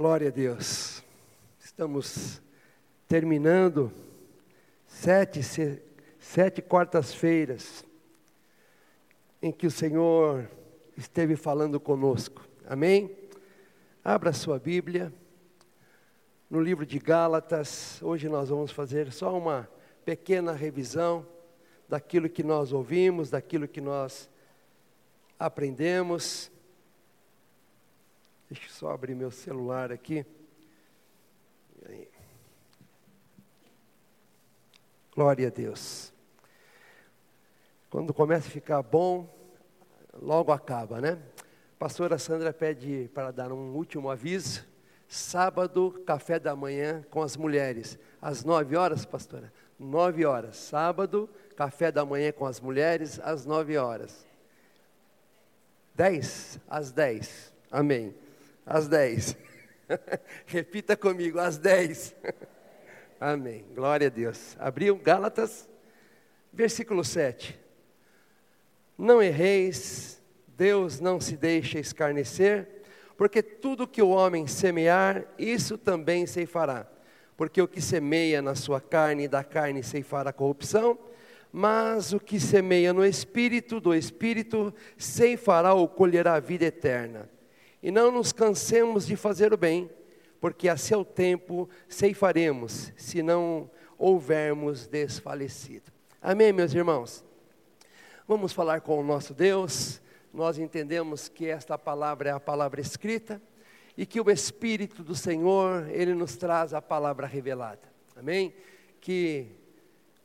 Glória a Deus. Estamos terminando sete, sete quartas-feiras em que o Senhor esteve falando conosco. Amém? Abra sua Bíblia no livro de Gálatas. Hoje nós vamos fazer só uma pequena revisão daquilo que nós ouvimos, daquilo que nós aprendemos. Deixa eu só abrir meu celular aqui. Glória a Deus. Quando começa a ficar bom, logo acaba, né? pastora Sandra pede para dar um último aviso. Sábado, café da manhã com as mulheres. Às nove horas, pastora? Nove horas. Sábado, café da manhã com as mulheres, às nove horas. Dez? Às dez. Amém às 10. Repita comigo, às 10. Amém. Glória a Deus. Abriu Gálatas, versículo 7. Não erreis, Deus não se deixa escarnecer, porque tudo que o homem semear, isso também ceifará. Porque o que semeia na sua carne, da carne ceifará corrupção, mas o que semeia no espírito, do espírito ceifará ou colherá a vida eterna. E não nos cansemos de fazer o bem, porque a seu tempo ceifaremos, se não houvermos desfalecido. Amém, meus irmãos? Vamos falar com o nosso Deus. Nós entendemos que esta palavra é a palavra escrita e que o Espírito do Senhor, ele nos traz a palavra revelada. Amém? Que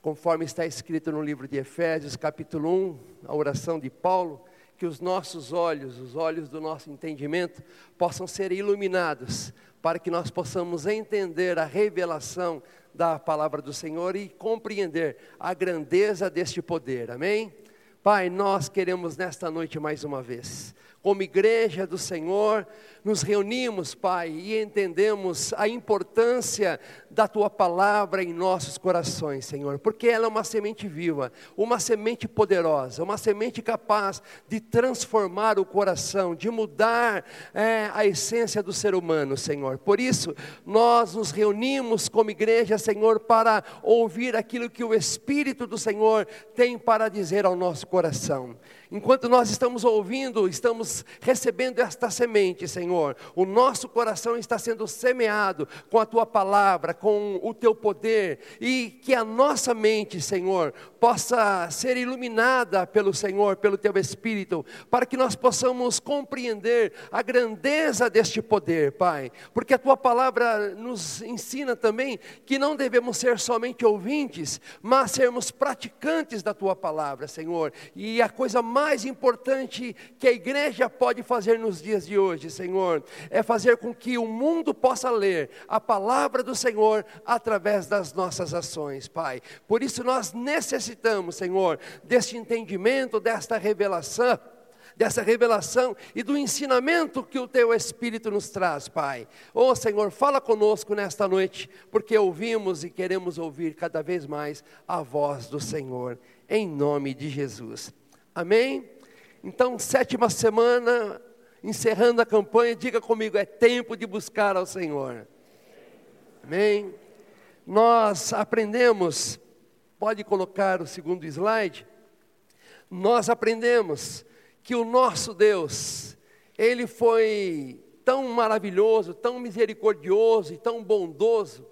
conforme está escrito no livro de Efésios, capítulo 1, a oração de Paulo, que os nossos olhos, os olhos do nosso entendimento, possam ser iluminados, para que nós possamos entender a revelação da palavra do Senhor e compreender a grandeza deste poder. Amém? Pai, nós queremos nesta noite mais uma vez, como igreja do Senhor, nos reunimos, Pai, e entendemos a importância da tua palavra em nossos corações, Senhor, porque ela é uma semente viva, uma semente poderosa, uma semente capaz de transformar o coração, de mudar é, a essência do ser humano, Senhor. Por isso, nós nos reunimos como igreja, Senhor, para ouvir aquilo que o Espírito do Senhor tem para dizer ao nosso coração. Enquanto nós estamos ouvindo, estamos recebendo esta semente, Senhor. O nosso coração está sendo semeado com a tua palavra, com o teu poder, e que a nossa mente, Senhor, possa ser iluminada pelo Senhor, pelo teu Espírito, para que nós possamos compreender a grandeza deste poder, Pai. Porque a tua palavra nos ensina também que não devemos ser somente ouvintes, mas sermos praticantes da tua palavra, Senhor. E a coisa mais importante que a igreja pode fazer nos dias de hoje, Senhor, é fazer com que o mundo possa ler a palavra do Senhor através das nossas ações, Pai. Por isso nós necessitamos, Senhor, deste entendimento, desta revelação dessa revelação e do ensinamento que o teu Espírito nos traz, Pai. Oh Senhor, fala conosco nesta noite, porque ouvimos e queremos ouvir cada vez mais a voz do Senhor, em nome de Jesus. Amém? Então, sétima semana, encerrando a campanha, diga comigo: é tempo de buscar ao Senhor. Amém? Nós aprendemos, pode colocar o segundo slide. Nós aprendemos que o nosso Deus, Ele foi tão maravilhoso, tão misericordioso e tão bondoso,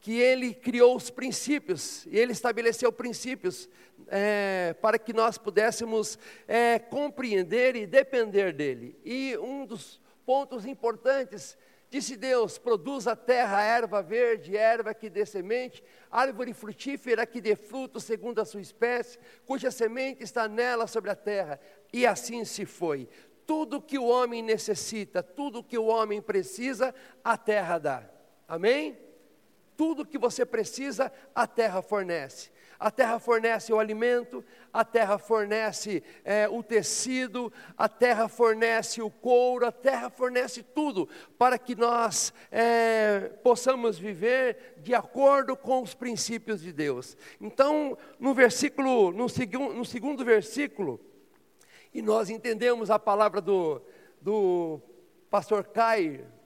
que Ele criou os princípios, e Ele estabeleceu princípios é, para que nós pudéssemos é, compreender e depender dele. E um dos pontos importantes, disse Deus: produz a terra erva verde, erva que dê semente, árvore frutífera que dê fruto segundo a sua espécie, cuja semente está nela sobre a terra. E assim se foi. Tudo que o homem necessita, tudo que o homem precisa, a terra dá. Amém? Tudo que você precisa, a terra fornece. A terra fornece o alimento, a terra fornece é, o tecido, a terra fornece o couro, a terra fornece tudo para que nós é, possamos viver de acordo com os princípios de Deus. Então, no versículo, no, segu, no segundo versículo, e nós entendemos a palavra do, do pastor Caio,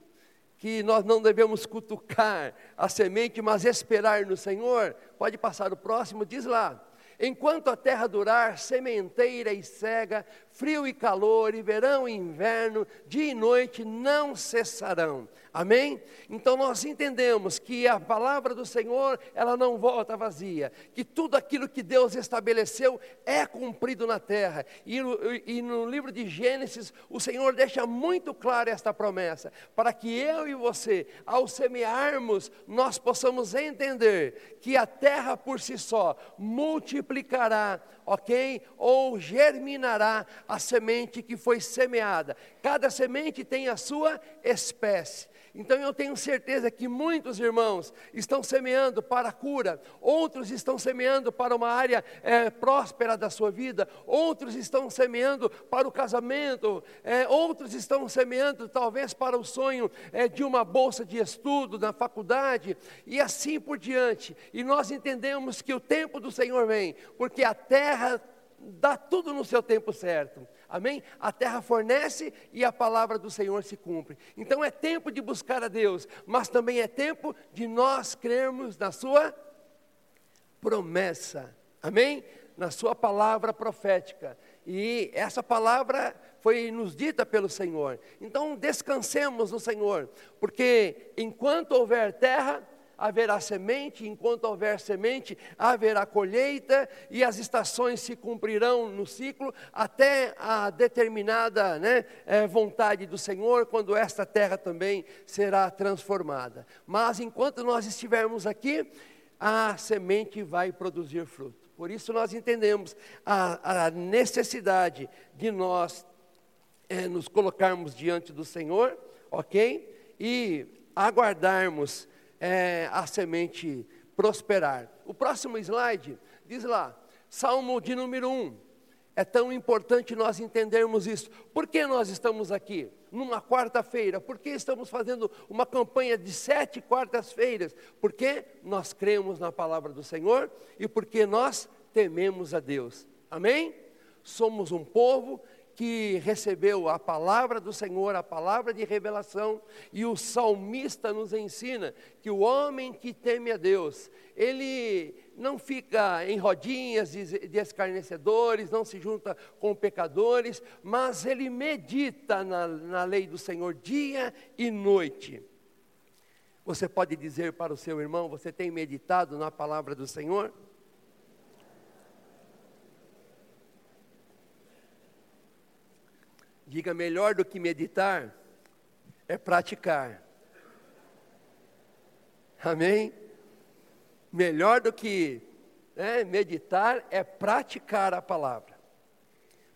que nós não devemos cutucar a semente, mas esperar no Senhor. Pode passar o próximo, diz lá. Enquanto a terra durar, sementeira e cega, frio e calor, e verão e inverno, dia e noite não cessarão. Amém? Então nós entendemos que a palavra do Senhor, ela não volta vazia, que tudo aquilo que Deus estabeleceu é cumprido na terra. E no, e no livro de Gênesis, o Senhor deixa muito clara esta promessa, para que eu e você, ao semearmos, nós possamos entender que a terra por si só multiplicará ok? Ou germinará a semente que foi semeada. Cada semente tem a sua espécie. Então eu tenho certeza que muitos irmãos estão semeando para a cura, outros estão semeando para uma área é, próspera da sua vida, outros estão semeando para o casamento, é, outros estão semeando talvez para o sonho é, de uma bolsa de estudo na faculdade e assim por diante. E nós entendemos que o tempo do Senhor vem, porque a terra dá tudo no seu tempo certo. Amém? A terra fornece e a palavra do Senhor se cumpre. Então é tempo de buscar a Deus, mas também é tempo de nós crermos na Sua promessa. Amém? Na Sua palavra profética. E essa palavra foi nos dita pelo Senhor. Então descansemos no Senhor, porque enquanto houver terra, haverá semente, enquanto houver semente, haverá colheita, e as estações se cumprirão no ciclo até a determinada né, é, vontade do Senhor, quando esta terra também será transformada. Mas enquanto nós estivermos aqui, a semente vai produzir fruto. Por isso nós entendemos a, a necessidade de nós é, nos colocarmos diante do Senhor, ok? E aguardarmos é, a semente prosperar. O próximo slide diz lá, Salmo de número 1. É tão importante nós entendermos isso. Por que nós estamos aqui? Numa quarta-feira. Por que estamos fazendo uma campanha de sete quartas-feiras? Porque nós cremos na palavra do Senhor e porque nós tememos a Deus. Amém? Somos um povo que recebeu a palavra do Senhor, a palavra de revelação, e o salmista nos ensina que o homem que teme a Deus, ele não fica em rodinhas de escarnecedores, não se junta com pecadores, mas ele medita na, na lei do Senhor dia e noite. Você pode dizer para o seu irmão: Você tem meditado na palavra do Senhor? Diga melhor do que meditar é praticar. Amém? Melhor do que né, meditar é praticar a palavra.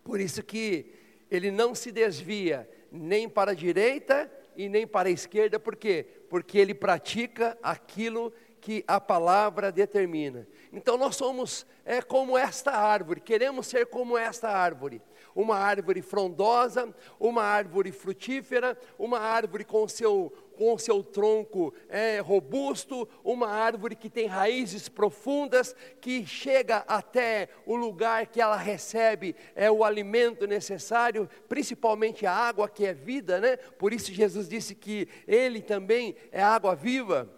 Por isso que ele não se desvia nem para a direita e nem para a esquerda, por quê? Porque ele pratica aquilo que a palavra determina. Então nós somos é como esta árvore, queremos ser como esta árvore uma árvore frondosa, uma árvore frutífera, uma árvore com seu com seu tronco é, robusto, uma árvore que tem raízes profundas, que chega até o lugar que ela recebe é o alimento necessário, principalmente a água que é vida, né? Por isso Jesus disse que Ele também é água viva.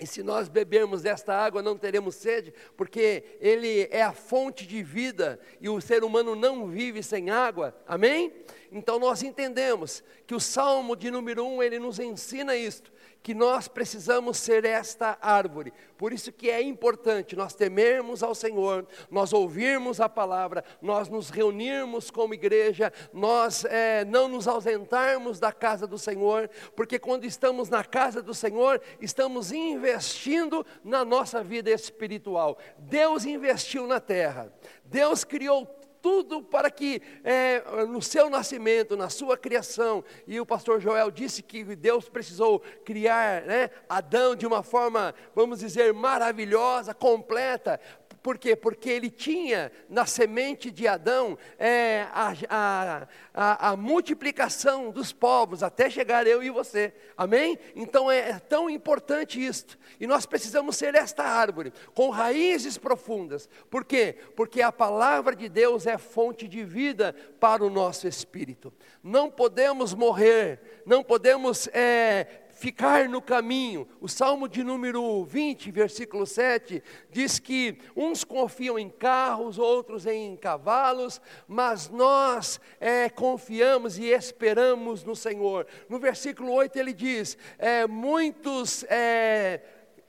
E se nós bebermos desta água, não teremos sede, porque Ele é a fonte de vida e o ser humano não vive sem água, amém? Então nós entendemos que o Salmo de número 1 ele nos ensina isto, que nós precisamos ser esta árvore. Por isso que é importante nós temermos ao Senhor, nós ouvirmos a palavra, nós nos reunirmos como igreja, nós é, não nos ausentarmos da casa do Senhor, porque quando estamos na casa do Senhor, estamos investindo na nossa vida espiritual. Deus investiu na terra, Deus criou tudo para que é, no seu nascimento, na sua criação, e o pastor Joel disse que Deus precisou criar né, Adão de uma forma, vamos dizer, maravilhosa, completa, por quê? Porque ele tinha na semente de Adão é, a, a, a, a, multiplicação dos povos, até chegar eu e você. Amém? Então é, é tão importante isto. E nós precisamos ser esta árvore, com raízes profundas. Por quê? Porque a palavra de Deus é fonte de vida para o nosso espírito. Não podemos morrer, não podemos é, ficar no caminho. O Salmo de número 20, versículo 7, diz que uns confiam em carros, outros em cavalos, mas nós é, confiamos e esperamos no Senhor. No versículo 8 ele diz: é, muitos. É,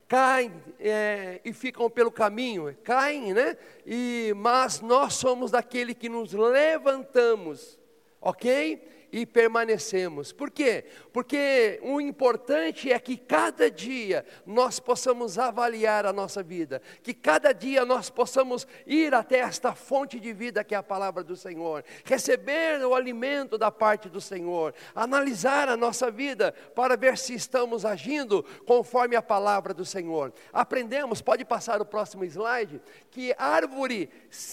caem é, e ficam pelo caminho, caem, né? E, mas nós somos daquele que nos levantamos, ok? e permanecemos. Por quê? Porque o importante é que cada dia nós possamos avaliar a nossa vida, que cada dia nós possamos ir até esta fonte de vida que é a palavra do Senhor, receber o alimento da parte do Senhor, analisar a nossa vida para ver se estamos agindo conforme a palavra do Senhor. Aprendemos, pode passar o próximo slide, que árvore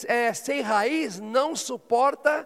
é, sem raiz não suporta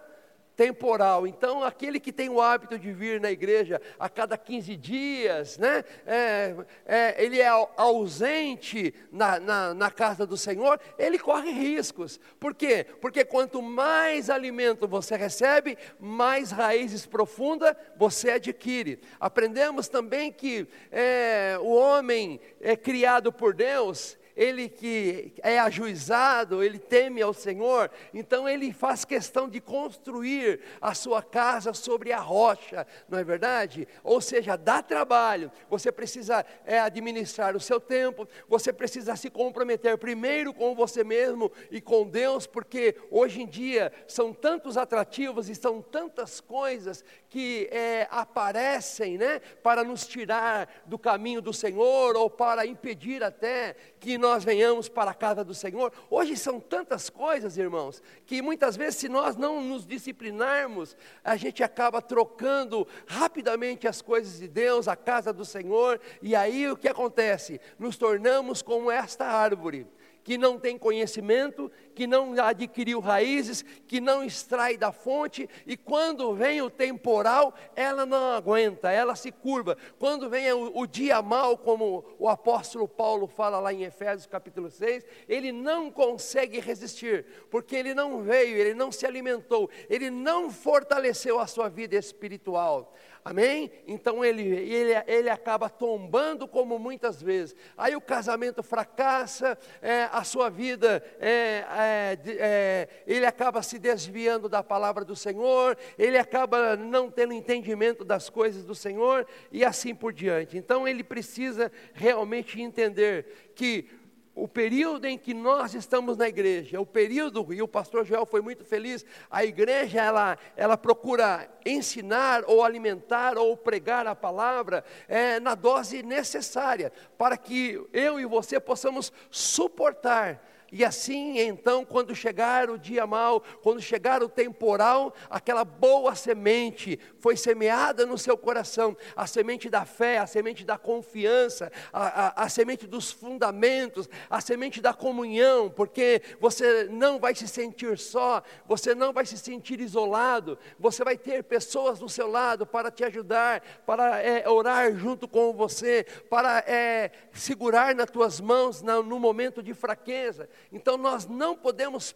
temporal. Então, aquele que tem o hábito de vir na igreja a cada 15 dias, né? É, é, ele é ausente na, na, na, casa do Senhor, ele corre riscos. Por quê? Porque quanto mais alimento você recebe, mais raízes profundas você adquire. Aprendemos também que é, o homem é criado por Deus, ele que é ajuizado, ele teme ao Senhor, então ele faz questão de construir a sua casa sobre a rocha, não é verdade? Ou seja, dá trabalho, você precisa é, administrar o seu tempo, você precisa se comprometer primeiro com você mesmo e com Deus, porque hoje em dia são tantos atrativos e são tantas coisas que é, aparecem né, para nos tirar do caminho do Senhor ou para impedir até que nós venhamos para a casa do Senhor. Hoje são tantas coisas, irmãos, que muitas vezes, se nós não nos disciplinarmos, a gente acaba trocando rapidamente as coisas de Deus, a casa do Senhor, e aí o que acontece? Nos tornamos como esta árvore que não tem conhecimento, que não adquiriu raízes, que não extrai da fonte, e quando vem o temporal, ela não aguenta, ela se curva. Quando vem o, o dia mal, como o apóstolo Paulo fala lá em Efésios capítulo 6, ele não consegue resistir, porque ele não veio, ele não se alimentou, ele não fortaleceu a sua vida espiritual. Amém? Então ele, ele, ele acaba tombando como muitas vezes. Aí o casamento fracassa, é, a sua vida, é, é, é, ele acaba se desviando da palavra do Senhor, ele acaba não tendo entendimento das coisas do Senhor e assim por diante. Então ele precisa realmente entender que o período em que nós estamos na igreja, o período, e o pastor Joel foi muito feliz, a igreja ela, ela procura ensinar ou alimentar ou pregar a palavra é, na dose necessária, para que eu e você possamos suportar e assim, então, quando chegar o dia mau, quando chegar o temporal, aquela boa semente foi semeada no seu coração, a semente da fé, a semente da confiança, a, a, a semente dos fundamentos, a semente da comunhão, porque você não vai se sentir só, você não vai se sentir isolado, você vai ter pessoas do seu lado para te ajudar, para é, orar junto com você, para é, segurar nas tuas mãos no momento de fraqueza. Então nós não podemos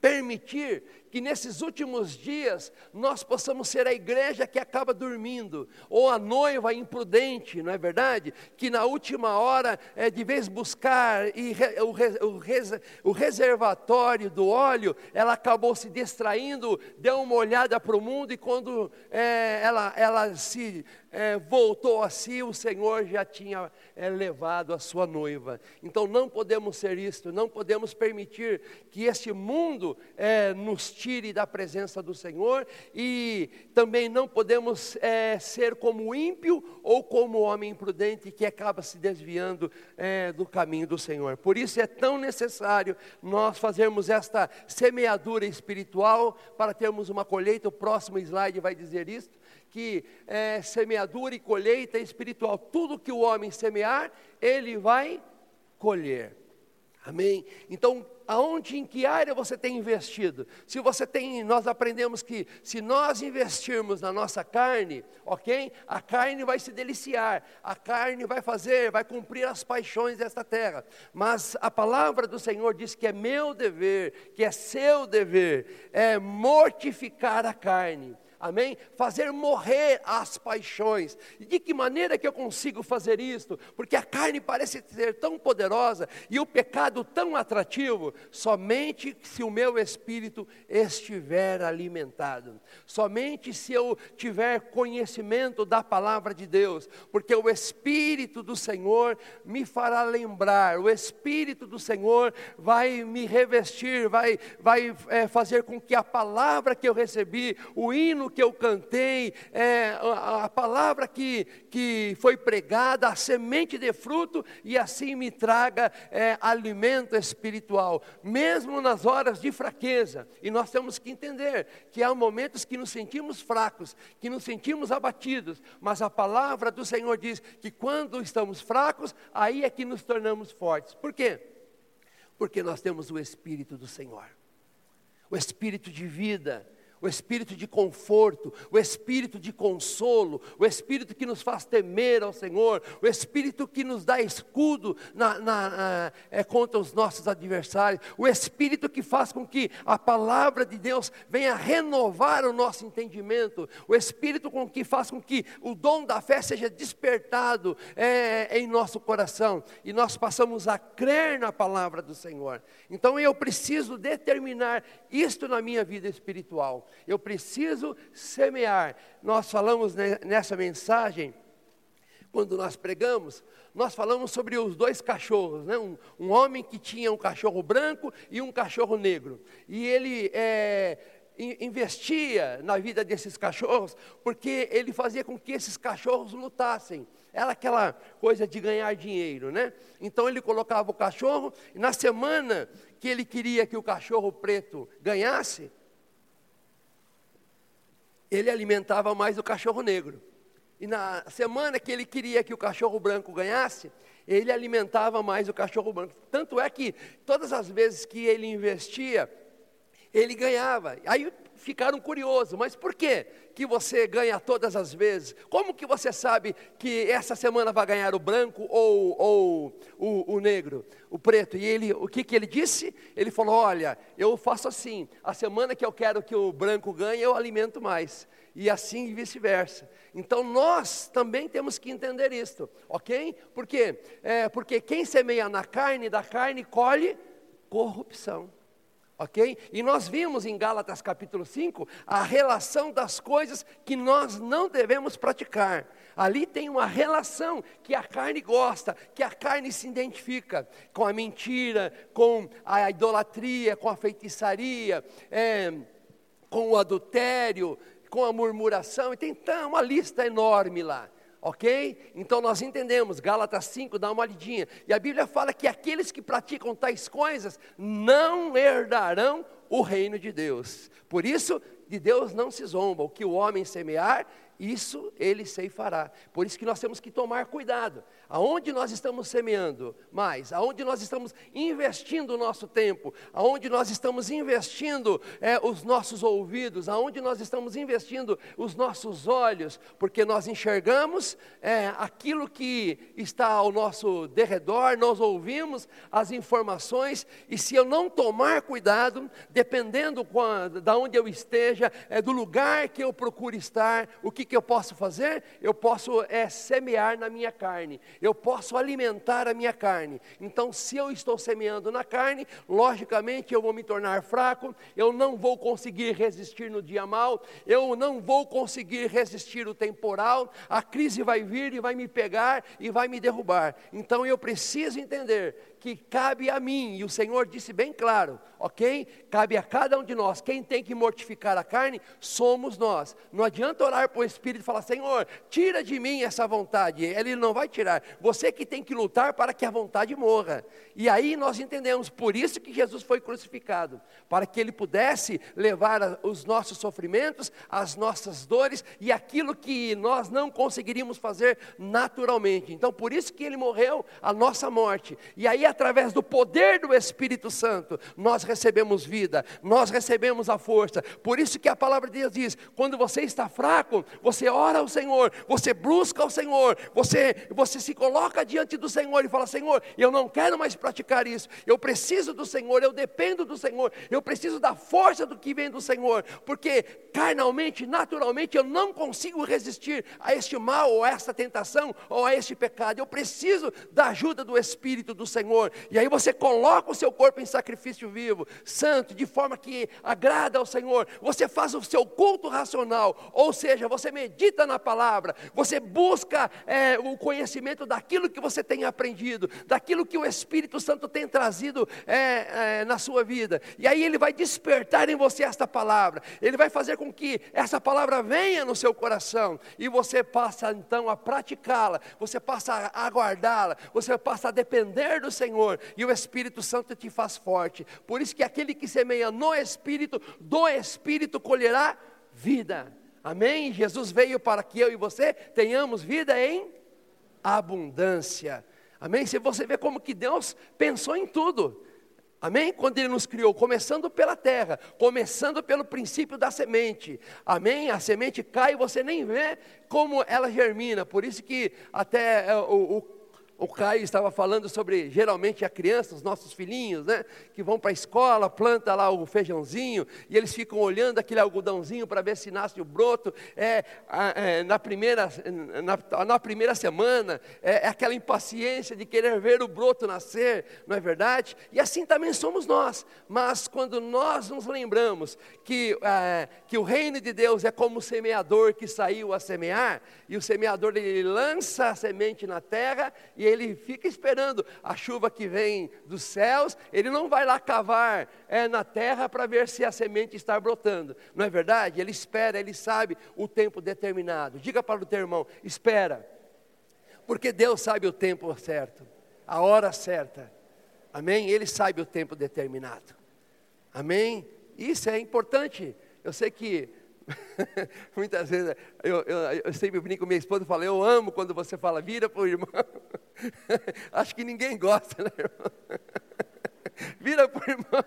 permitir que nesses últimos dias nós possamos ser a igreja que acaba dormindo, ou a noiva imprudente, não é verdade? Que na última hora, é, de vez buscar e re, o, o, o reservatório do óleo, ela acabou se distraindo, deu uma olhada para o mundo e quando é, ela, ela se é, voltou a si, o Senhor já tinha é, levado a sua noiva. Então não podemos ser isto, não podemos permitir que este mundo é, nos tire da presença do Senhor e também não podemos é, ser como ímpio ou como homem imprudente que acaba se desviando é, do caminho do Senhor. Por isso é tão necessário nós fazermos esta semeadura espiritual para termos uma colheita. O próximo slide vai dizer isso que é, semeadura e colheita espiritual. Tudo que o homem semear, ele vai colher. Amém? Então, aonde, em que área você tem investido? Se você tem, nós aprendemos que se nós investirmos na nossa carne, ok? A carne vai se deliciar, a carne vai fazer, vai cumprir as paixões desta terra. Mas a palavra do Senhor diz que é meu dever, que é seu dever, é mortificar a carne Amém? Fazer morrer as paixões. E de que maneira que eu consigo fazer isto? Porque a carne parece ser tão poderosa e o pecado tão atrativo, somente se o meu espírito estiver alimentado. Somente se eu tiver conhecimento da palavra de Deus, porque o espírito do Senhor me fará lembrar, o espírito do Senhor vai me revestir, vai vai é, fazer com que a palavra que eu recebi, o hino que eu cantei, é, a, a, palavra que, que foi pregada, a semente de fruto, e assim me traga é, alimento espiritual, mesmo nas horas de fraqueza. E nós temos que entender que há momentos que nos sentimos fracos, que nos sentimos abatidos, mas a palavra do Senhor diz que quando estamos fracos, aí é que nos tornamos fortes. Por quê? Porque nós temos o Espírito do Senhor, o Espírito de vida, o espírito de conforto, o espírito de consolo, o espírito que nos faz temer ao Senhor, o espírito que nos dá escudo na, na, na, é, contra os nossos adversários, o espírito que faz com que a palavra de Deus venha renovar o nosso entendimento, o espírito com que faz com que o dom da fé seja despertado é, em nosso coração e nós passamos a crer na palavra do Senhor. Então eu preciso determinar isto na minha vida espiritual eu preciso semear. Nós falamos nessa mensagem, quando nós pregamos, nós falamos sobre os dois cachorros, né? um, um homem que tinha um cachorro branco e um cachorro negro. E ele é, investia na vida desses cachorros, porque ele fazia com que esses cachorros lutassem. Era aquela coisa de ganhar dinheiro, né? Então ele colocava o cachorro, e na semana que ele queria que o cachorro preto ganhasse, ele alimentava mais o cachorro negro. E na semana que ele queria que o cachorro branco ganhasse, ele alimentava mais o cachorro branco. Tanto é que todas as vezes que ele investia, ele ganhava. Aí ficaram curiosos, mas por que que você ganha todas as vezes? Como que você sabe que essa semana vai ganhar o branco ou, ou o, o, negro, o preto? E ele, o que que ele disse? Ele falou, olha, eu faço assim, a semana que eu quero que o branco ganhe, eu alimento mais. E assim vice-versa. Então nós também temos que entender isto, ok? Por quê? É, porque quem semeia na carne, da carne colhe corrupção. Ok? E nós vimos em Gálatas capítulo 5 a relação das coisas que nós não devemos praticar. Ali tem uma relação que a carne gosta, que a carne se identifica com a mentira, com a idolatria, com a feitiçaria, é, com o adultério, com a murmuração, e tem uma lista enorme lá ok? Então nós entendemos, Gálatas 5, dá uma olhadinha, e a Bíblia fala que aqueles que praticam tais coisas não herdarão o reino de Deus. Por isso, de Deus não se zomba, o que o homem semear, isso ele fará. Por isso que nós temos que tomar cuidado. Aonde nós estamos semeando mais? Aonde nós estamos investindo o nosso tempo? Aonde nós estamos investindo é, os nossos ouvidos? Aonde nós estamos investindo os nossos olhos? Porque nós enxergamos é, aquilo que está ao nosso derredor, nós ouvimos as informações e se eu não tomar cuidado, dependendo da onde eu esteja, é do lugar que eu procuro estar, o que que eu posso fazer? Eu posso é, semear na minha carne, eu posso alimentar a minha carne. Então, se eu estou semeando na carne, logicamente eu vou me tornar fraco, eu não vou conseguir resistir no dia mal, eu não vou conseguir resistir o temporal, a crise vai vir e vai me pegar e vai me derrubar. Então, eu preciso entender que cabe a mim, e o Senhor disse bem claro, ok? Cabe a cada um de nós, quem tem que mortificar a carne somos nós. Não adianta orar para o Espírito e falar, Senhor, tira de mim essa vontade, ele não vai tirar. Você que tem que lutar para que a vontade morra. E aí nós entendemos, por isso que Jesus foi crucificado, para que ele pudesse levar os nossos sofrimentos, as nossas dores e aquilo que nós não conseguiríamos fazer naturalmente. Então, por isso que ele morreu a nossa morte. E aí através do poder do Espírito Santo, nós recebemos vida, nós recebemos a força. Por isso que a palavra de Deus diz: quando você está fraco, você ora ao Senhor, você busca ao Senhor, você, você se coloca diante do Senhor e fala: Senhor, eu não quero mais praticar isso, eu preciso do Senhor, eu dependo do Senhor, eu preciso da força do que vem do Senhor, porque carnalmente, naturalmente, eu não consigo resistir a este mal, ou a esta tentação, ou a este pecado, eu preciso da ajuda do Espírito do Senhor, e aí você coloca o seu corpo em sacrifício vivo, santo, de forma que agrada ao Senhor, você faz o seu culto racional, ou seja, você medita na palavra, você busca é, o conhecimento daquilo que você tem aprendido, daquilo que o Espírito Santo tem trazido é, é, na sua vida, e aí ele vai despertar em você esta palavra, ele vai fazer com que essa palavra venha no seu coração, e você passa então a praticá-la, você passa a aguardá-la, você passa a depender do Senhor, e o Espírito Santo te faz forte, por isso que aquele que semeia no Espírito, do Espírito colherá vida. Amém? Jesus veio para que eu e você tenhamos vida em abundância. Amém? Se você vê como que Deus pensou em tudo. Amém? Quando Ele nos criou, começando pela terra, começando pelo princípio da semente. Amém? A semente cai e você nem vê como ela germina. Por isso que até é, o, o o Caio estava falando sobre, geralmente, a criança, os nossos filhinhos, né? Que vão para a escola, planta lá o feijãozinho, e eles ficam olhando aquele algodãozinho para ver se nasce o broto. É, é na, primeira, na, na, primeira semana, é, é, aquela impaciência de querer ver o broto nascer, não é verdade? E assim também somos nós. Mas quando nós nos lembramos que, é, que o reino de Deus é como o semeador que saiu a semear, e o semeador ele lança a semente na terra, e ele fica esperando a chuva que vem dos céus, ele não vai lá cavar é, na terra para ver se a semente está brotando, não é verdade? Ele espera, ele sabe o tempo determinado. Diga para o teu irmão: espera, porque Deus sabe o tempo certo, a hora certa, amém? Ele sabe o tempo determinado, amém? Isso é importante. Eu sei que Muitas vezes eu, eu, eu, sempre brinco com minha esposa e falo, eu amo quando você fala, vira para o irmão. Acho que ninguém gosta, né, irmão? Vira para irmão.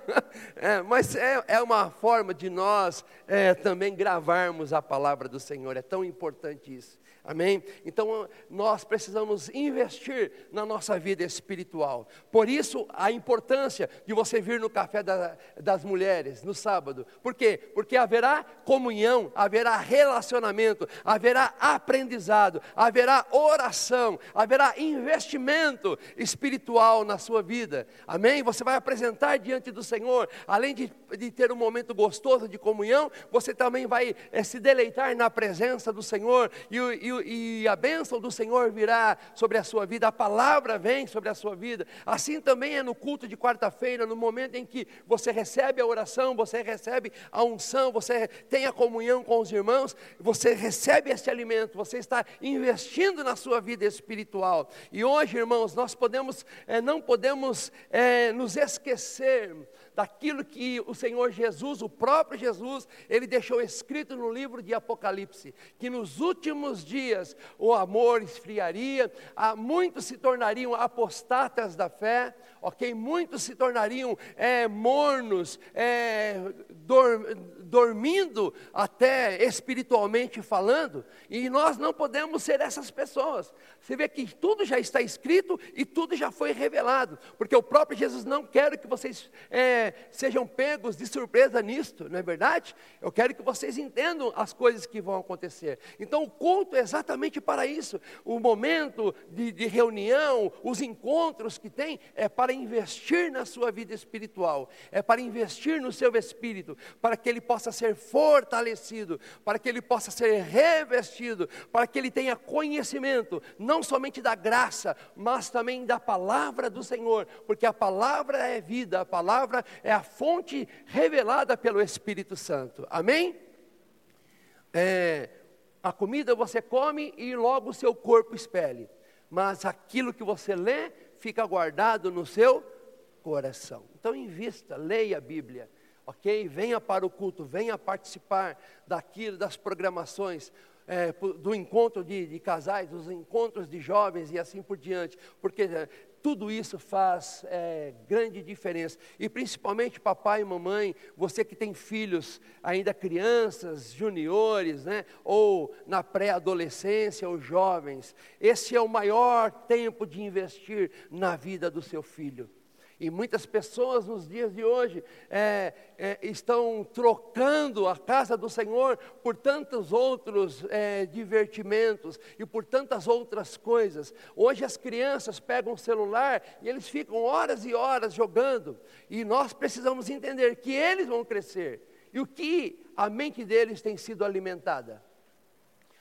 É, mas é, é uma forma de nós é, também gravarmos a palavra do Senhor, é tão importante isso. Amém? Então nós precisamos investir na nossa vida espiritual. Por isso a importância de você vir no café da, das mulheres no sábado. Por quê? Porque haverá comunhão, haverá relacionamento, haverá aprendizado, haverá oração, haverá investimento espiritual na sua vida. Amém? Você vai apresentar diante do Senhor, além de, de ter um momento gostoso de comunhão, você também vai é, se deleitar na presença do Senhor e, e e, a bênção do Senhor virá sobre a sua vida, a palavra vem sobre a sua vida. Assim também é no culto de quarta-feira, no momento em que você recebe a oração, você recebe a unção, você tem a comunhão com os irmãos, você recebe esse alimento, você está investindo na sua vida espiritual. E hoje, irmãos, nós podemos, é, não podemos é, nos esquecer daquilo que o Senhor Jesus, o próprio Jesus, ele deixou escrito no livro de Apocalipse, que nos últimos dias o amor esfriaria, muitos se tornariam apostatas da fé, ok? Muitos se tornariam é, mornos, é, dor, dormindo até espiritualmente falando, e nós não podemos ser essas pessoas. Você vê que tudo já está escrito e tudo já foi revelado, porque o próprio Jesus não quer que vocês é, sejam pegos de surpresa nisto, não é verdade? Eu quero que vocês entendam as coisas que vão acontecer. Então o culto é exatamente para isso. O momento de, de reunião, os encontros que tem, é para investir na sua vida espiritual, é para investir no seu espírito, para que ele possa ser fortalecido, para que ele possa ser revestido, para que ele tenha conhecimento, não somente da graça, mas também da palavra do Senhor, porque a palavra é vida, a palavra é a fonte revelada pelo Espírito Santo. Amém? É, a comida você come e logo o seu corpo expele, mas aquilo que você lê fica guardado no seu coração. Então invista, leia a Bíblia, ok? Venha para o culto, venha participar daquilo, das programações. é, do encontro de, de, casais, dos encontros de jovens e assim por diante, porque é, tudo isso faz é, grande diferença. E principalmente papai e mamãe, você que tem filhos ainda crianças, juniores, né, ou na pré-adolescência, ou jovens, esse é o maior tempo de investir na vida do seu filho. E muitas pessoas nos dias de hoje é, é, estão trocando a casa do Senhor por tantos outros é, divertimentos e por tantas outras coisas. Hoje as crianças pegam o celular e eles ficam horas e horas jogando. E nós precisamos entender que eles vão crescer e o que a mente deles tem sido alimentada.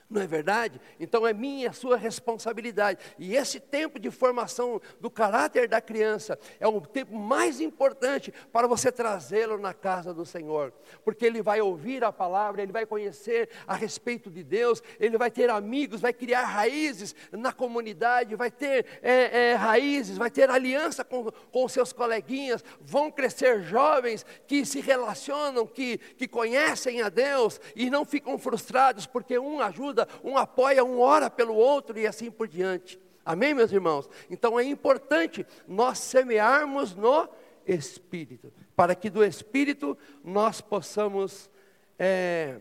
Não é verdade? Então é minha, sua responsabilidade. E esse tempo de formação do caráter da criança é o tempo mais importante para você trazê-lo na casa do Senhor, porque ele vai ouvir a palavra, ele vai conhecer a respeito de Deus, ele vai ter amigos, vai criar raízes na comunidade, vai ter é, é, raízes, vai ter aliança com, com seus coleguinhas, vão crescer jovens que se relacionam, que, que conhecem a Deus e não ficam frustrados porque um ajuda ajuda, um apoia, um ora pelo outro e assim por diante. Amém, meus irmãos? Então é importante nós semearmos no Espírito, para que do Espírito nós possamos é,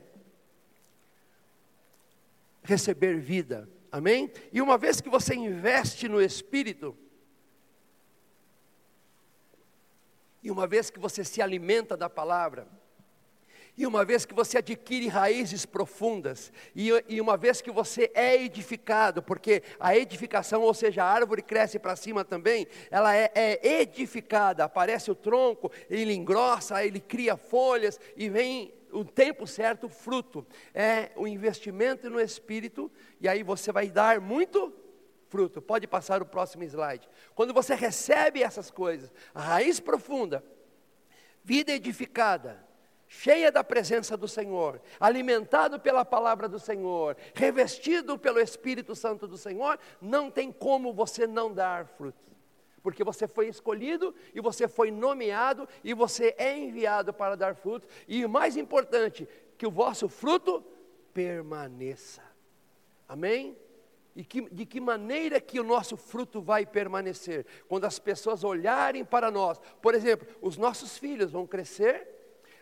receber vida. Amém? E uma vez que você investe no Espírito, e uma vez que você se alimenta da palavra, e uma vez que você adquire raízes profundas, e, e, uma vez que você é edificado, porque a edificação, ou seja, a árvore cresce para cima também, ela é, é, edificada, aparece o tronco, ele engrossa, ele cria folhas e vem o tempo certo, o fruto. É o investimento no espírito, e aí você vai dar muito fruto. Pode passar o próximo slide. Quando você recebe essas coisas, a raiz profunda, vida edificada, cheia da presença do Senhor, alimentado pela palavra do Senhor, revestido pelo Espírito Santo do Senhor, não tem como você não dar fruto. Porque você foi escolhido e você foi nomeado e você é enviado para dar fruto. E o mais importante, que o vosso fruto permaneça. Amém? E que, de que maneira que o nosso fruto vai permanecer? Quando as pessoas olharem para nós, por exemplo, os nossos filhos vão crescer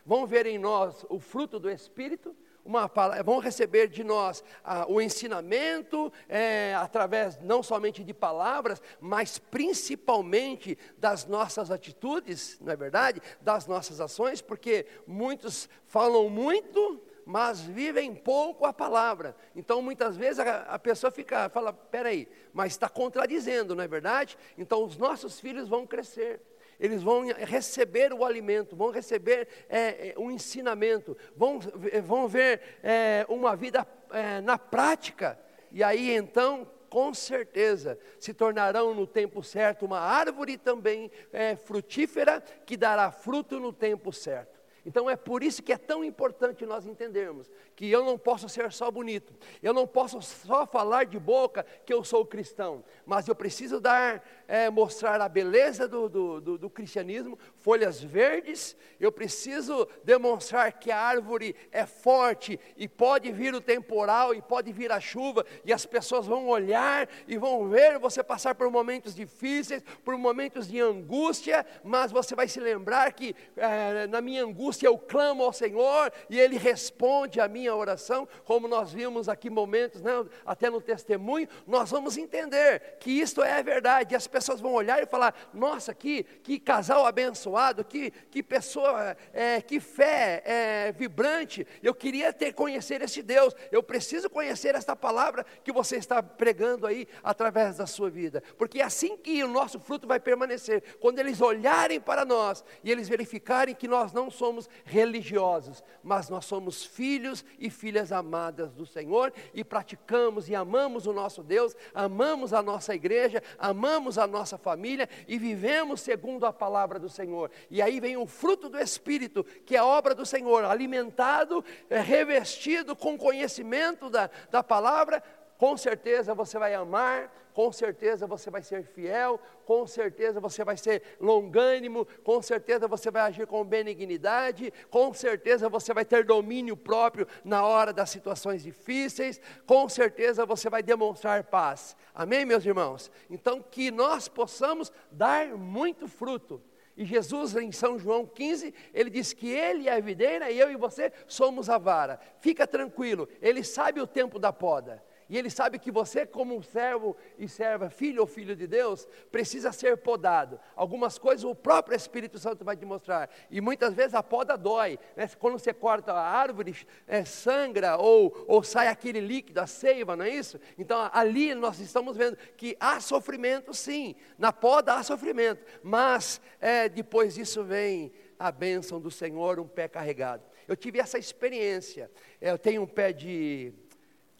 vão ver em nós o fruto do Espírito, uma, vão receber de nós ah, o ensinamento, é, através não somente de palavras, mas principalmente das nossas atitudes, não é verdade? Das nossas ações, porque muitos falam muito, mas vivem pouco a palavra. Então, muitas vezes a, a pessoa fica, fala, peraí, mas está contradizendo, não é verdade? Então, os nossos filhos vão crescer eles vão receber o alimento, vão receber é, é, um ensinamento, vão, vão ver é, uma vida é, na prática, e aí então, com certeza, se tornarão no tempo certo uma árvore também é, frutífera que dará fruto no tempo certo. Então é por isso que é tão importante nós entendermos que eu não posso ser só bonito, eu não posso só falar de boca que eu sou cristão, mas eu preciso dar, é, mostrar a beleza do, do, do, do, cristianismo, folhas verdes, eu preciso demonstrar que a árvore é forte e pode vir o temporal e pode vir a chuva, e as pessoas vão olhar e vão ver você passar por momentos difíceis, por momentos de angústia, mas você vai se lembrar que é, na minha angústia eu clamo ao Senhor e Ele responde a minha oração, como nós vimos aqui momentos, né, até no testemunho, nós vamos entender que isto é verdade. E as pessoas vão olhar e falar: nossa, que, que casal abençoado, que, que pessoa, é, que fé é, vibrante. Eu queria ter conhecer esse Deus. Eu preciso conhecer esta palavra que você está pregando aí através da sua vida, porque é assim que o nosso fruto vai permanecer. Quando eles olharem para nós e eles verificarem que nós não somos religiosos, mas nós somos filhos e filhas amadas do Senhor e praticamos e amamos o nosso Deus, amamos a nossa igreja, amamos a nossa família e vivemos segundo a palavra do Senhor. E aí vem o fruto do Espírito, que é a obra do Senhor, alimentado, é, revestido com conhecimento da, da palavra, com certeza você vai amar, com certeza você vai ser fiel, com certeza você vai ser longânimo, com certeza você vai agir com benignidade, com certeza você vai ter domínio próprio na hora das situações difíceis, com certeza você vai demonstrar paz. Amém, meus irmãos? Então, que nós possamos dar muito fruto. E Jesus, em São João 15, ele diz que ele é a videira e eu e você somos a vara. Fica tranquilo, ele sabe o tempo da poda. E ele sabe que você, como servo e serva, filho ou filho de Deus, precisa ser podado. Algumas coisas o próprio Espírito Santo vai te mostrar. E muitas vezes a poda dói. Né? Quando você corta a árvore, é, sangra ou, ou sai aquele líquido, a seiva, não é isso? Então ali nós estamos vendo que há sofrimento, sim. Na poda há sofrimento. Mas é, depois disso vem a bênção do Senhor, um pé carregado. Eu tive essa experiência. Eu tenho um pé de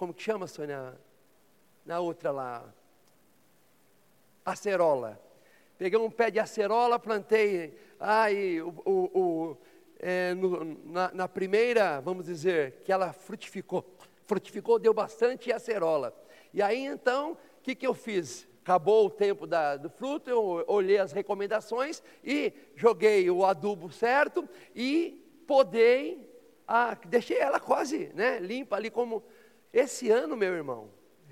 como que chama, Sônia? Na outra lá. Acerola. Peguei um pé de acerola, plantei. Aí, o, o, o é, no, na, na, primeira, vamos dizer, que ela frutificou. Frutificou, deu bastante acerola. E aí então, o que, que eu fiz? Acabou o tempo da, do fruto, eu olhei as recomendações e joguei o adubo certo e podei, a, deixei ela quase né, limpa ali como esse ano, meu irmão,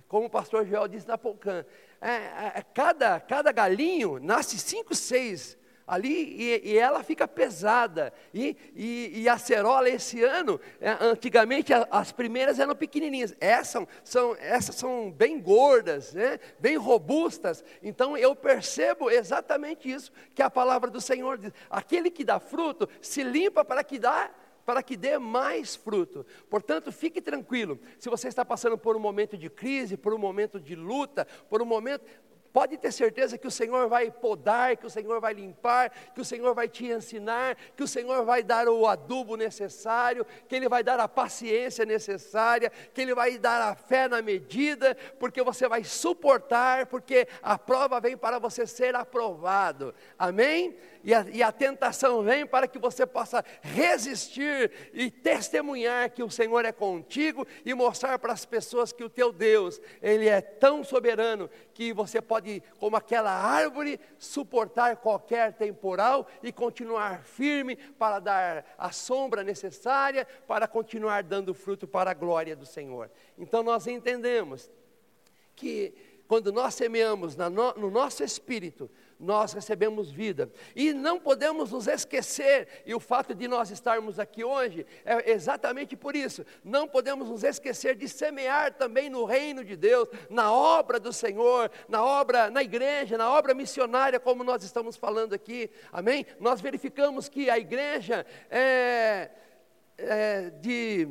como o pastor Joel disse na Polcan, é, é, é, cada, cada galinho nasce cinco, seis ali e, e ela fica pesada. E, e, e, a cerola esse ano, é, antigamente as primeiras eram pequenininhas, essas são, essas são bem gordas, né? bem robustas. Então eu percebo exatamente isso que a palavra do Senhor diz: aquele que dá fruto se limpa para que dá para que dê mais fruto. Portanto, fique tranquilo. Se você está passando por um momento de crise, por um momento de luta, por um momento, Pode ter certeza que o Senhor vai podar, que o Senhor vai limpar, que o Senhor vai te ensinar, que o Senhor vai dar o adubo necessário, que Ele vai dar a paciência necessária, que Ele vai dar a fé na medida, porque você vai suportar, porque a prova vem para você ser aprovado. Amém? E a, e a tentação vem para que você possa resistir e testemunhar que o Senhor é contigo e mostrar para as pessoas que o teu Deus, Ele é tão soberano que você pode, como aquela árvore, suportar qualquer temporal e continuar firme para dar a sombra necessária para continuar dando fruto para a glória do Senhor. Então nós entendemos que quando nós semeamos no nosso espírito, nós recebemos vida. E não podemos nos esquecer, e o fato de nós estarmos aqui hoje é exatamente por isso. Não podemos nos esquecer de semear também no reino de Deus, na obra do Senhor, na obra, na igreja, na obra missionária, como nós estamos falando aqui. Amém? Nós verificamos que a igreja é, é de,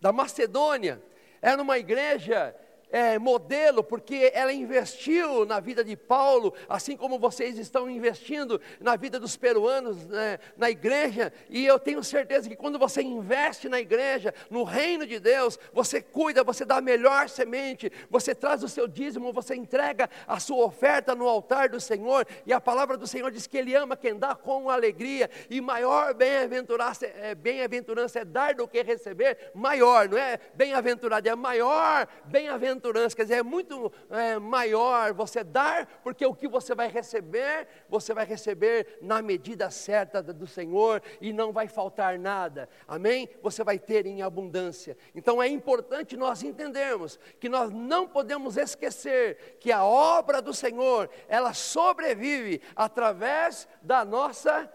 da Macedônia era uma igreja é, modelo, porque ela investiu na vida de Paulo, assim como vocês estão investindo na vida dos peruanos, né, na igreja, e eu tenho certeza que quando você investe na igreja, no reino de Deus, você cuida, você dá a melhor semente, você traz o seu dízimo, você entrega a sua oferta no altar do Senhor, e a palavra do Senhor diz que Ele ama quem dá com alegria, e maior bem-aventurança é, bem é dar do que receber, maior, não é? Bem-aventurado, é maior bem-aventurança bem-aventurança, quer dizer, é muito é, maior você dar, porque o que você vai receber, você vai receber na medida certa do Senhor e não vai faltar nada, amém? Você vai ter em abundância. Então é importante nós entendermos que nós não podemos esquecer que a obra do Senhor, ela sobrevive através da nossa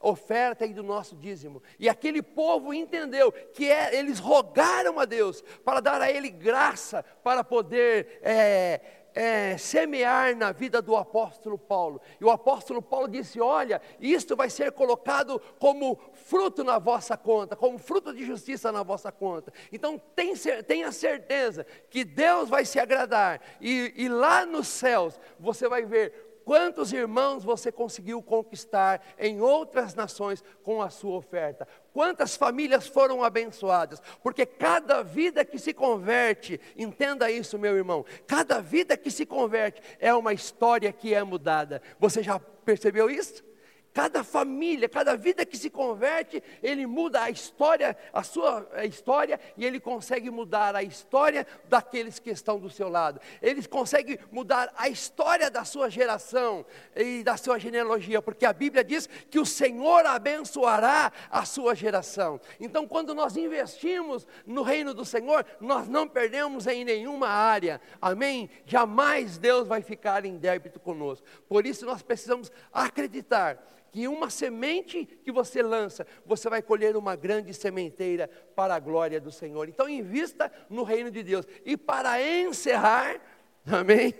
oferta e do nosso dízimo. E aquele povo entendeu que é, eles rogaram a Deus para dar a ele graça para poder é, é, semear na vida do apóstolo Paulo. E o apóstolo Paulo disse: Olha, isto vai ser colocado como fruto na vossa conta, como fruto de justiça na vossa conta. Então tenha certeza que Deus vai se agradar, e, e lá nos céus você vai ver Quantos irmãos você conseguiu conquistar em outras nações com a sua oferta? Quantas famílias foram abençoadas? Porque cada vida que se converte, entenda isso, meu irmão, cada vida que se converte é uma história que é mudada. Você já percebeu isso? Cada família, cada vida que se converte, ele muda a história, a sua história, e ele consegue mudar a história daqueles que estão do seu lado. Ele consegue mudar a história da sua geração e da sua genealogia, porque a Bíblia diz que o Senhor abençoará a sua geração. Então, quando nós investimos no reino do Senhor, nós não perdemos em nenhuma área. Amém? Jamais Deus vai ficar em débito conosco. Por isso nós precisamos acreditar que uma semente que você lança, você vai colher uma grande sementeira para a glória do Senhor. Então, invista no reino de Deus. E para encerrar, amém?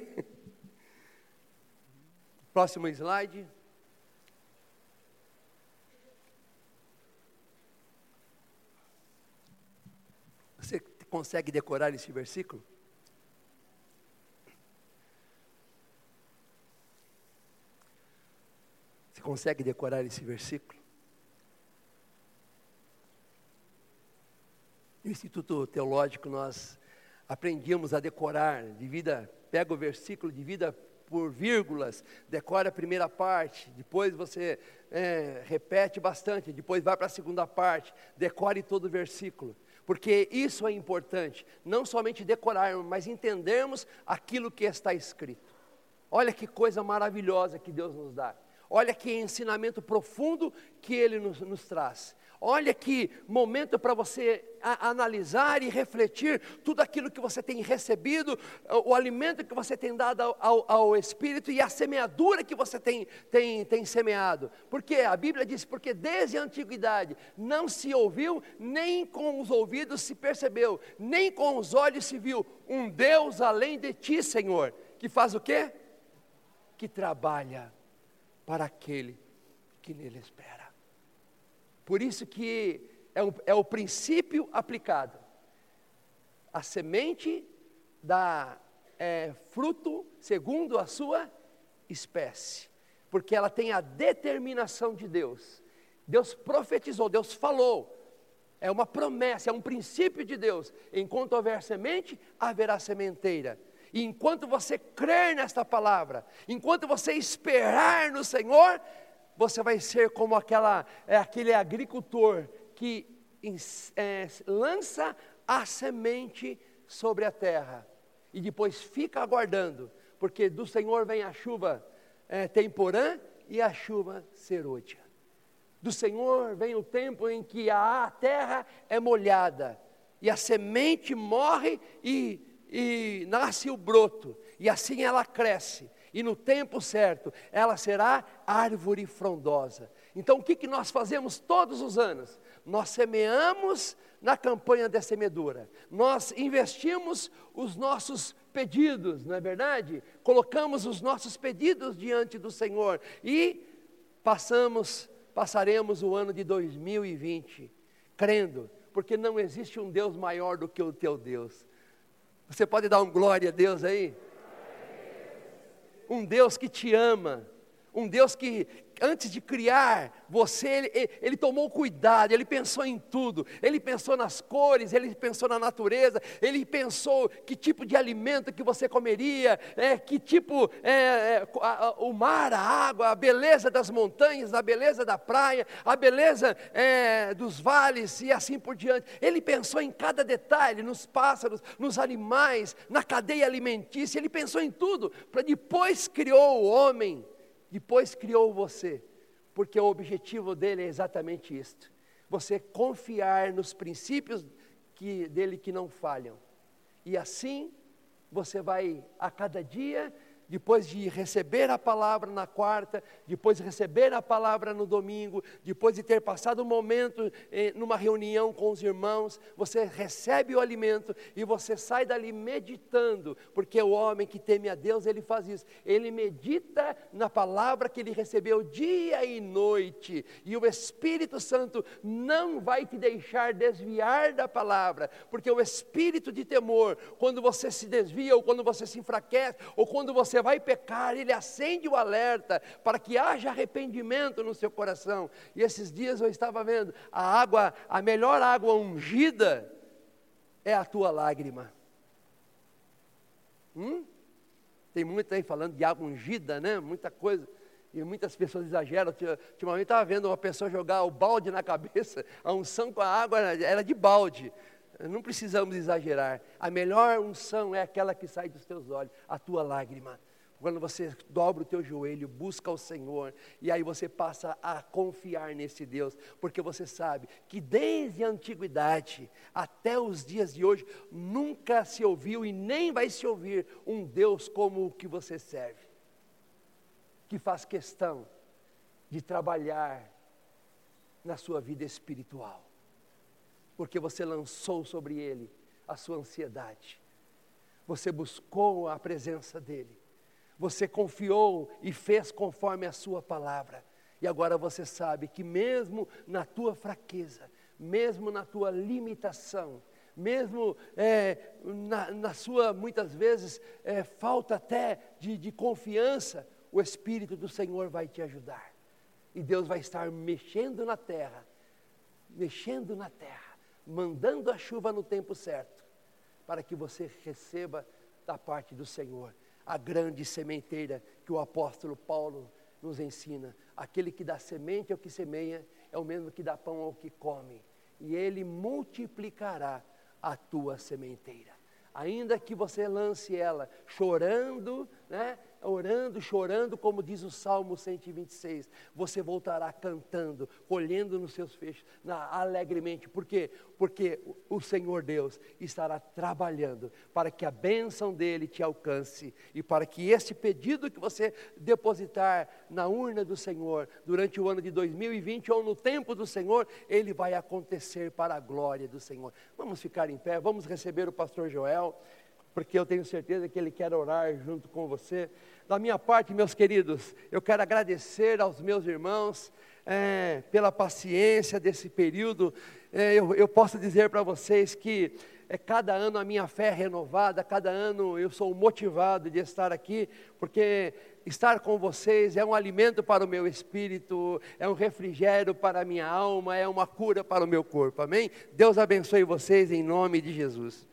Próximo slide. Você consegue decorar esse versículo? Você consegue decorar esse versículo? No Instituto Teológico nós aprendíamos a decorar, de vida, pega o versículo, de vida por vírgulas, decora a primeira parte, depois você é, repete bastante, depois vai para a segunda parte, decore todo o versículo. Porque isso é importante, não somente decorarmos, mas entendermos aquilo que está escrito. Olha que coisa maravilhosa que Deus nos dá. Olha que ensinamento profundo que ele nos, nos traz. Olha que momento para você a, analisar e refletir tudo aquilo que você tem recebido, o, o alimento que você tem dado ao, ao, Espírito e a semeadura que você tem, tem, tem semeado. Porque a Bíblia diz: porque desde a antiguidade não se ouviu, nem com os ouvidos se percebeu, nem com os olhos se viu um Deus além de ti, Senhor, que faz o quê? Que trabalha para aquele que nele espera. Por isso que é, um, é o princípio aplicado. A semente dá é, fruto segundo a sua espécie, porque ela tem a determinação de Deus. Deus profetizou, Deus falou. É uma promessa, é um princípio de Deus. Enquanto houver semente, haverá sementeira. E enquanto você crer nesta palavra, enquanto você esperar no Senhor, você vai ser como aquela, é, aquele agricultor que é, lança a semente sobre a terra e depois fica aguardando, porque do Senhor vem a chuva é, temporã e a chuva serôdia. Do Senhor vem o tempo em que a terra é molhada e a semente morre e e nasce o broto, e assim ela cresce, e no tempo certo ela será árvore frondosa. Então o que, que nós fazemos todos os anos? Nós semeamos na campanha da semeadura, nós investimos os nossos pedidos, não é verdade? Colocamos os nossos pedidos diante do Senhor e passamos, passaremos o ano de 2020 crendo, porque não existe um Deus maior do que o teu Deus. Você pode dar um glória a Deus aí? Um Deus que te ama, um Deus que, antes de criar você, ele, ele, tomou cuidado, ele pensou em tudo, ele pensou nas cores, ele pensou na natureza, ele pensou que tipo de alimento que você comeria, é, que tipo, é, é, a, o mar, a água, a beleza das montanhas, a beleza da praia, a beleza é, dos vales e assim por diante. Ele pensou em cada detalhe, nos pássaros, nos animais, na cadeia alimentícia, ele pensou em tudo, para depois criou o homem depois criou você, porque o objetivo dele é exatamente isto: você confiar nos princípios que, dele que não falham. E assim você vai a cada dia depois de receber a palavra na quarta, depois de receber a palavra no domingo, depois de ter passado um momento eh, numa reunião com os irmãos, você recebe o alimento e você sai dali meditando, porque o homem que teme a Deus, ele faz isso, ele medita na palavra que ele recebeu dia e noite, e o Espírito Santo não vai te deixar desviar da palavra, porque o espírito de temor, quando você se desvia, ou quando você se enfraquece, ou quando você você vai pecar, ele acende o alerta para que haja arrependimento no seu coração. E esses dias eu estava vendo, a água, a melhor água ungida é a tua lágrima. Hum? Tem muita aí falando de água ungida, né? Muita coisa. E muitas pessoas exageram. Ultimamente estava vendo uma pessoa jogar o balde na cabeça, a unção com a água era de balde. Não precisamos exagerar. A melhor unção é aquela que sai dos teus olhos, a tua lágrima. Quando você dobra o teu joelho, busca o Senhor, e aí você passa a confiar nesse Deus, porque você sabe que desde a antiguidade até os dias de hoje, nunca se ouviu e nem vai se ouvir um Deus como o que você serve, que faz questão de trabalhar na sua vida espiritual, porque você lançou sobre ele a sua ansiedade, você buscou a presença dele você confiou e fez conforme a sua palavra. E agora você sabe que mesmo na tua fraqueza, mesmo na tua limitação, mesmo é, na, na, sua, muitas vezes, é, falta até de, de confiança, o Espírito do Senhor vai te ajudar. E Deus vai estar mexendo na terra, mexendo na terra, mandando a chuva no tempo certo, para que você receba da parte do Senhor a grande sementeira que o apóstolo Paulo nos ensina. Aquele que dá semente ao que semeia é o mesmo que dá pão ao que come, e ele multiplicará a tua sementeira. Ainda que você lance ela chorando, né? Orando, chorando, como diz o Salmo 126, você voltará cantando, colhendo nos seus feixes, na, alegremente. Por quê? Porque o Senhor Deus estará trabalhando para que a bênção dele te alcance e para que esse pedido que você depositar na urna do Senhor durante o ano de 2020 ou no tempo do Senhor, ele vai acontecer para a glória do Senhor. Vamos ficar em pé, vamos receber o pastor Joel porque eu tenho certeza que Ele quer orar junto com você. Da minha parte, meus queridos, eu quero agradecer aos meus irmãos é, pela paciência desse período. É, eu, eu posso dizer para vocês que é, cada ano a minha fé é renovada, cada ano eu sou motivado de estar aqui, porque estar com vocês é um alimento para o meu espírito, é um refrigério para a minha alma, é uma cura para o meu corpo, amém? Deus abençoe vocês em nome de Jesus.